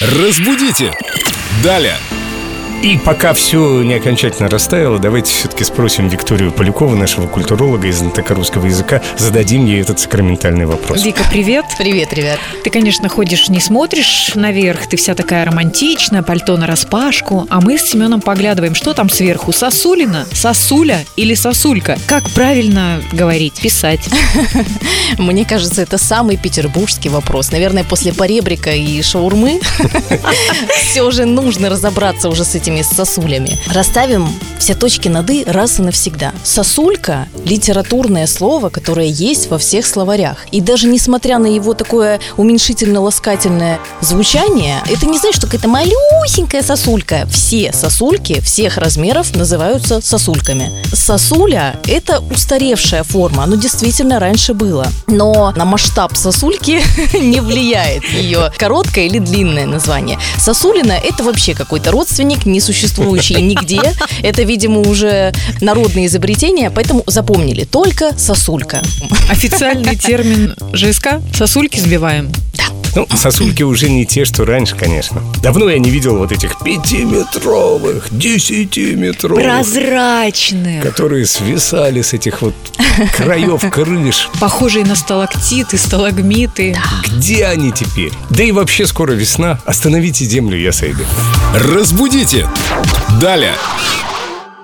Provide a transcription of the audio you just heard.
Разбудите! Далее! И пока все не окончательно растаяло, давайте все-таки спросим Викторию Полякову, нашего культуролога и знатока русского языка, зададим ей этот сакраментальный вопрос. Вика, привет. Привет, ребят. Ты, конечно, ходишь, не смотришь наверх, ты вся такая романтичная, пальто на распашку, а мы с Семеном поглядываем, что там сверху, сосулина, сосуля или сосулька? Как правильно говорить, писать? Мне кажется, это самый петербургский вопрос. Наверное, после поребрика и шаурмы все же нужно разобраться уже с этими сосулями. Расставим все точки над «и» раз и навсегда. Сосулька – литературное слово, которое есть во всех словарях. И даже несмотря на его такое уменьшительно-ласкательное звучание, это не значит, что какая-то малюсенькая сосулька. Все сосульки всех размеров называются сосульками. Сосуля – это устаревшая форма, оно действительно раньше было. Но на масштаб сосульки не влияет ее короткое или длинное название. Сосулина – это вообще какой-то родственник, не существующий нигде. Это, видимо, уже народное изобретение, поэтому запомнили. Только сосулька. Официальный термин ЖСК – сосульки сбиваем. Ну, сосульки уже не те, что раньше, конечно. Давно я не видел вот этих пятиметровых, десятиметровых, Прозрачные. которые свисали с этих вот краев крыш. Похожие на сталактиты, сталагмиты. Где они теперь? Да и вообще скоро весна. Остановите землю, я сойду. Разбудите! Далее!